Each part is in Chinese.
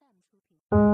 用声音表达爱，用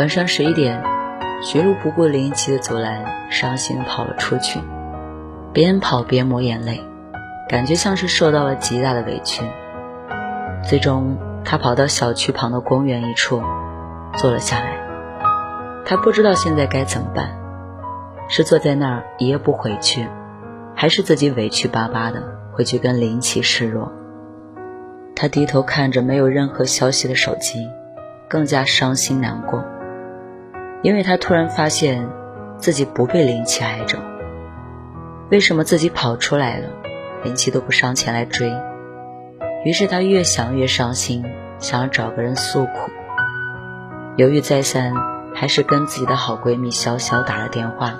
晚上十一点，徐璐不顾林奇的阻拦，伤心的跑了出去，边跑边抹眼泪，感觉像是受到了极大的委屈。最终，他跑到小区旁的公园一处，坐了下来。他不知道现在该怎么办，是坐在那儿一夜不回去，还是自己委屈巴巴的回去跟林奇示弱？他低头看着没有任何消息的手机，更加伤心难过。因为他突然发现自己不被林奇爱着，为什么自己跑出来了，林奇都不上前来追？于是他越想越伤心，想要找个人诉苦。犹豫再三，还是跟自己的好闺蜜潇潇打了电话。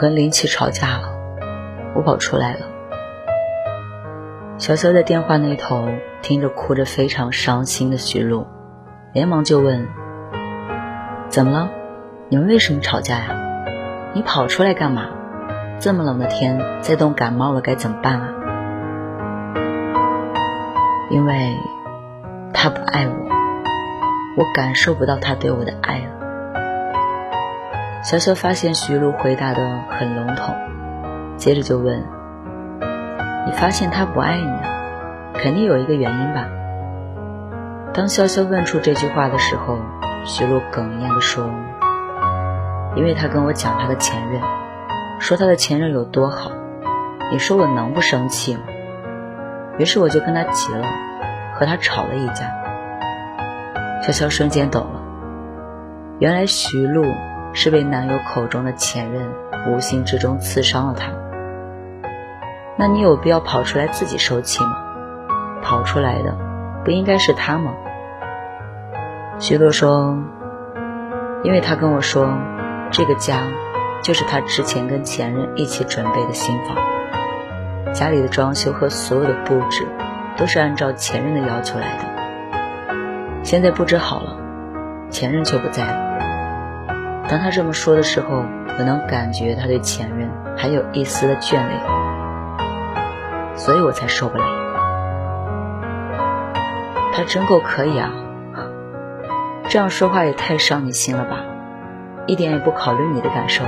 跟林奇吵架了，我跑出来了。潇潇在电话那头听着哭着非常伤心的徐璐，连忙就问：“怎么了？你们为什么吵架呀？你跑出来干嘛？这么冷的天，再冻感冒了该怎么办啊？”因为他不爱我，我感受不到他对我的爱了。潇潇发现徐璐回答的很笼统，接着就问：“你发现他不爱你了，肯定有一个原因吧？”当潇潇问出这句话的时候，徐璐哽咽的说：“因为他跟我讲他的前任，说他的前任有多好，你说我能不生气吗？”于是我就跟他急了，和他吵了一架。潇潇瞬间懂了，原来徐璐。是被男友口中的前任无形之中刺伤了他，那你有必要跑出来自己受气吗？跑出来的不应该是他吗？徐璐说：“因为他跟我说，这个家就是他之前跟前任一起准备的新房，家里的装修和所有的布置都是按照前任的要求来的。现在布置好了，前任却不在了。”当他这么说的时候，我能感觉他对前任还有一丝的眷恋，所以我才受不了。他真够可以啊！这样说话也太伤你心了吧，一点也不考虑你的感受。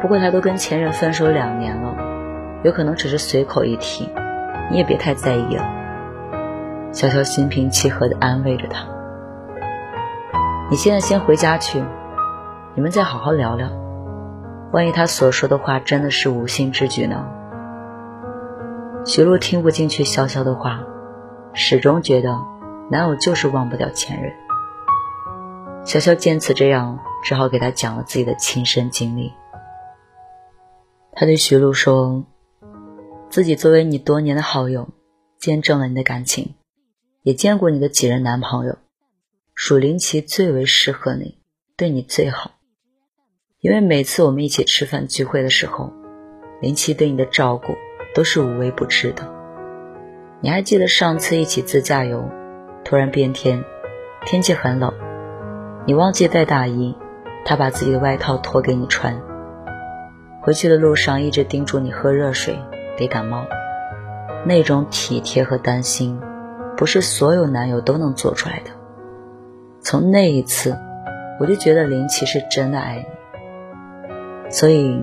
不过他都跟前任分手两年了，有可能只是随口一提，你也别太在意了。小乔心平气和地安慰着他：“你现在先回家去。”你们再好好聊聊，万一他所说的话真的是无心之举呢？徐璐听不进去潇潇的话，始终觉得男友就是忘不掉前任。潇潇见此这样，只好给他讲了自己的亲身经历。他对徐璐说：“自己作为你多年的好友，见证了你的感情，也见过你的几任男朋友，属林奇最为适合你，对你最好。因为每次我们一起吃饭聚会的时候，林奇对你的照顾都是无微不至的。你还记得上次一起自驾游，突然变天，天气很冷，你忘记带大衣，他把自己的外套脱给你穿。”回去的路上一直叮嘱你喝热水，别感冒。那种体贴和担心，不是所有男友都能做出来的。从那一次，我就觉得林奇是真的爱你。所以，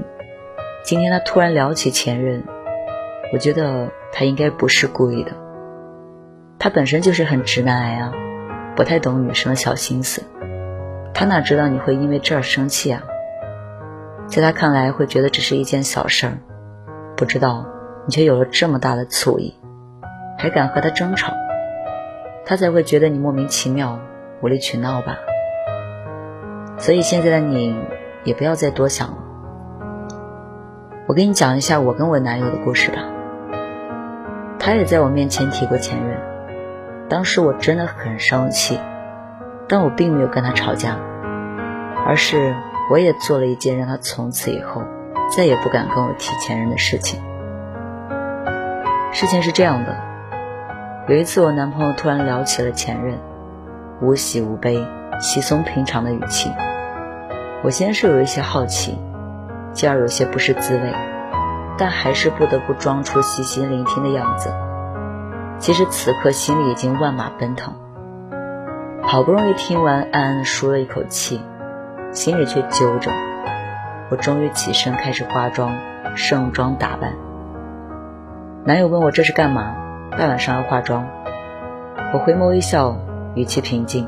今天他突然聊起前任，我觉得他应该不是故意的。他本身就是很直男癌啊，不太懂女生的小心思。他哪知道你会因为这儿生气啊？在他看来，会觉得只是一件小事儿，不知道你却有了这么大的醋意，还敢和他争吵，他才会觉得你莫名其妙、无理取闹吧。所以现在的你也不要再多想了。我给你讲一下我跟我男友的故事吧。他也在我面前提过前任，当时我真的很生气，但我并没有跟他吵架，而是。我也做了一件让他从此以后再也不敢跟我提前任的事情。事情是这样的，有一次我男朋友突然聊起了前任，无喜无悲、稀松平常的语气。我先是有一些好奇，继而有些不是滋味，但还是不得不装出细心聆听的样子。其实此刻心里已经万马奔腾，好不容易听完，暗暗舒了一口气。心里却揪着，我终于起身开始化妆、盛装打扮。男友问我这是干嘛？大晚上要化妆？我回眸一笑，语气平静，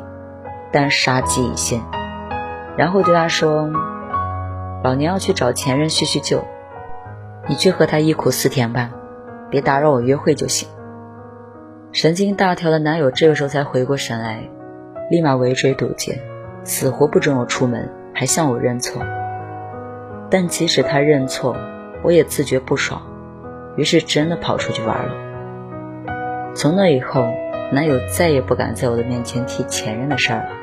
但杀机已现。然后对他说：“老娘要去找前任叙叙旧，你去和他忆苦思甜吧，别打扰我约会就行。”神经大条的男友这个时候才回过神来，立马围追堵截。死活不准我出门，还向我认错。但即使他认错，我也自觉不爽，于是真的跑出去玩了。从那以后，男友再也不敢在我的面前提前任的事儿了。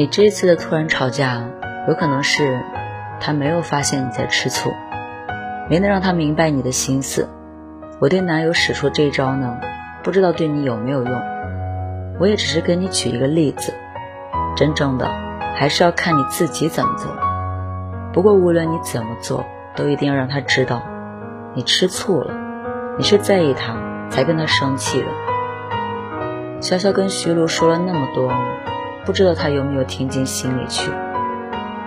你这次的突然吵架，有可能是他没有发现你在吃醋，没能让他明白你的心思。我对男友使出这招呢，不知道对你有没有用。我也只是给你举一个例子，真正的还是要看你自己怎么做。不过无论你怎么做，都一定要让他知道，你吃醋了，你是在意他才跟他生气的。潇潇跟徐璐说了那么多。不知道他有没有听进心里去。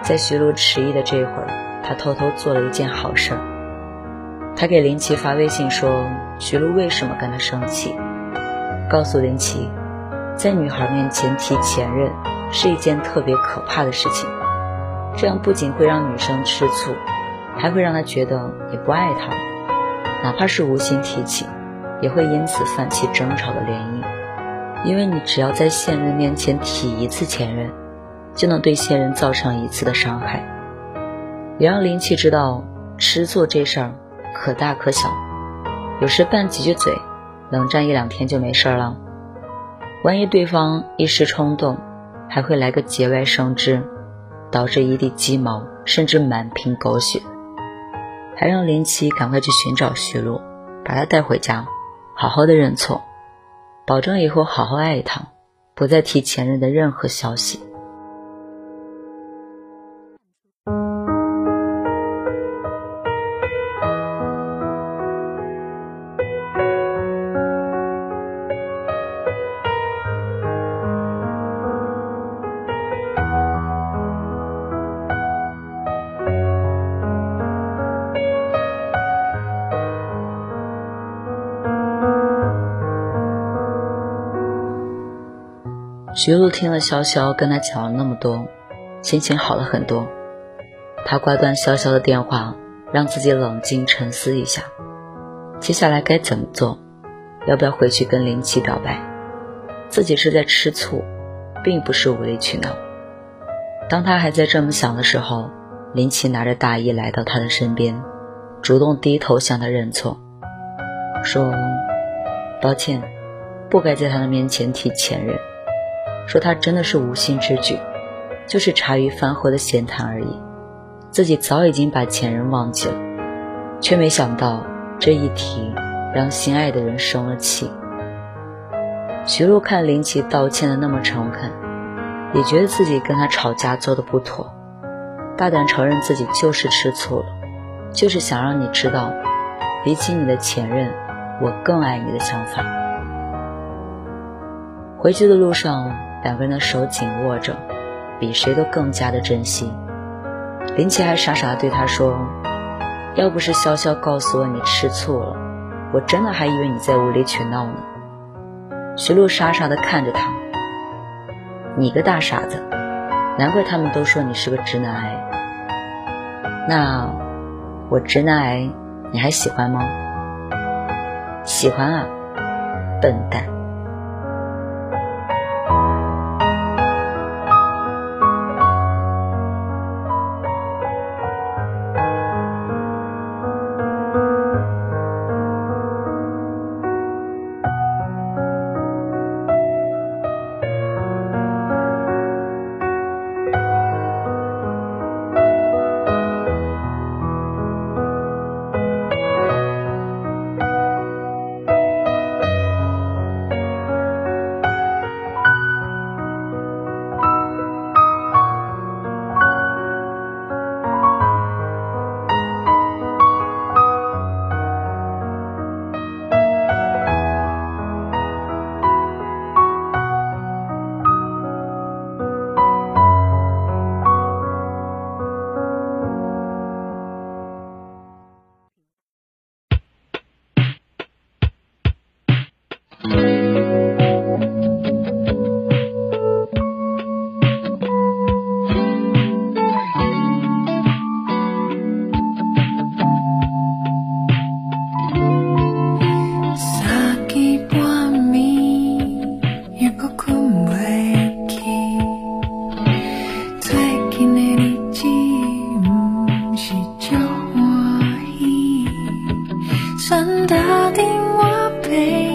在徐璐迟疑的这会儿，他偷偷做了一件好事。他给林奇发微信说：“徐璐为什么跟他生气？”告诉林奇，在女孩面前提前任是一件特别可怕的事情。这样不仅会让女生吃醋，还会让她觉得你不爱她。哪怕是无心提起，也会因此泛起争吵的涟漪。因为你只要在现任面前提一次前任，就能对现任造成一次的伤害。也让林奇知道，吃醋这事儿可大可小，有时拌几句嘴，冷战一两天就没事了。万一对方一时冲动，还会来个节外生枝，导致一地鸡毛，甚至满屏狗血。还让林奇赶快去寻找徐璐，把她带回家，好好的认错。保证以后好好爱一趟，不再提前任的任何消息。徐璐听了潇潇跟他讲了那么多，心情好了很多。他挂断潇潇的电话，让自己冷静沉思一下，接下来该怎么做？要不要回去跟林奇表白？自己是在吃醋，并不是无理取闹。当他还在这么想的时候，林奇拿着大衣来到他的身边，主动低头向他认错，说：“抱歉，不该在他的面前提前任。”说他真的是无心之举，就是茶余饭后的闲谈而已，自己早已经把前任忘记了，却没想到这一提让心爱的人生了气。徐璐看林奇道歉的那么诚恳，也觉得自己跟他吵架做的不妥，大胆承认自己就是吃醋了，就是想让你知道，比起你的前任，我更爱你的想法。回去的路上。两个人的手紧握着，比谁都更加的珍惜。林奇还傻傻的对他说：“要不是潇潇告诉我你吃醋了，我真的还以为你在无理取闹呢。”徐璐傻傻的看着他：“你个大傻子，难怪他们都说你是个直男癌。那我直男癌你还喜欢吗？喜欢啊，笨蛋。”想打电话ล้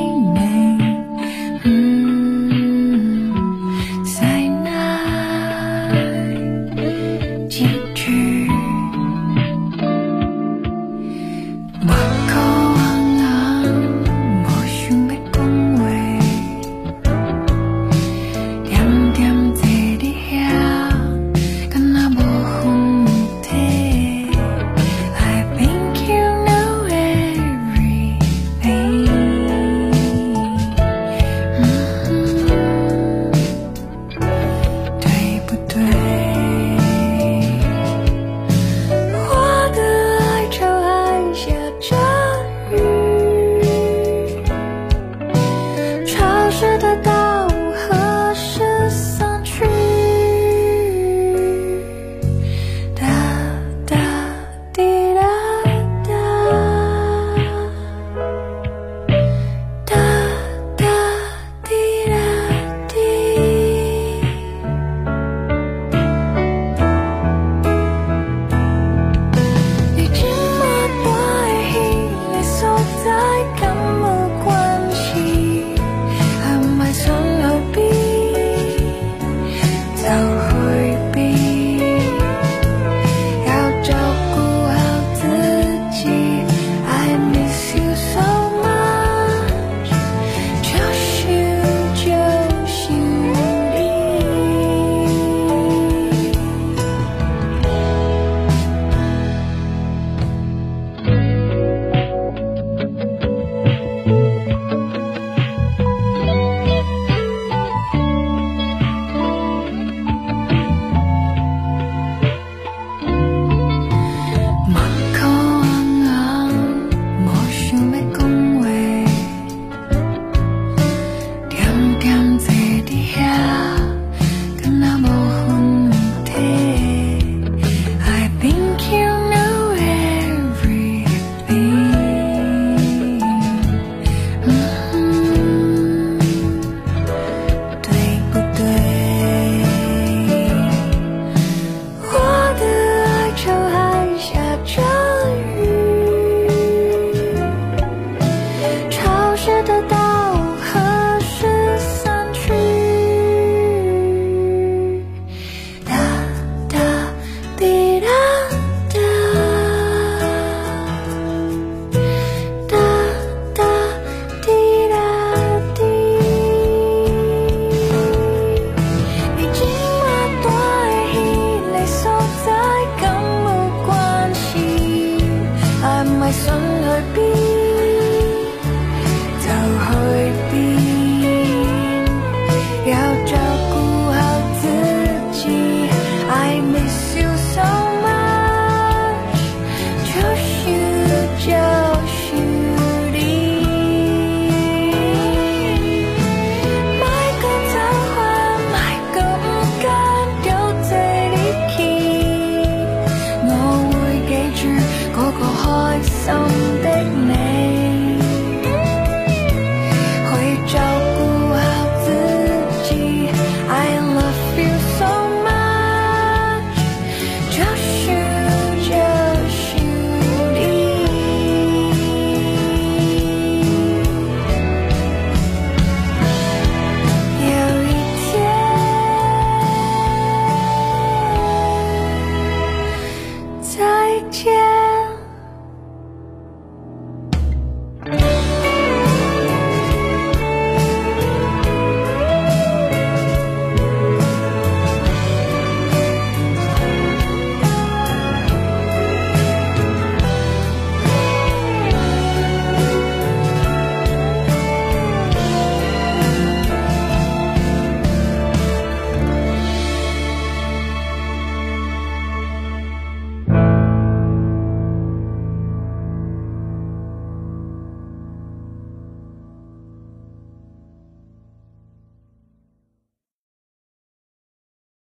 心的美。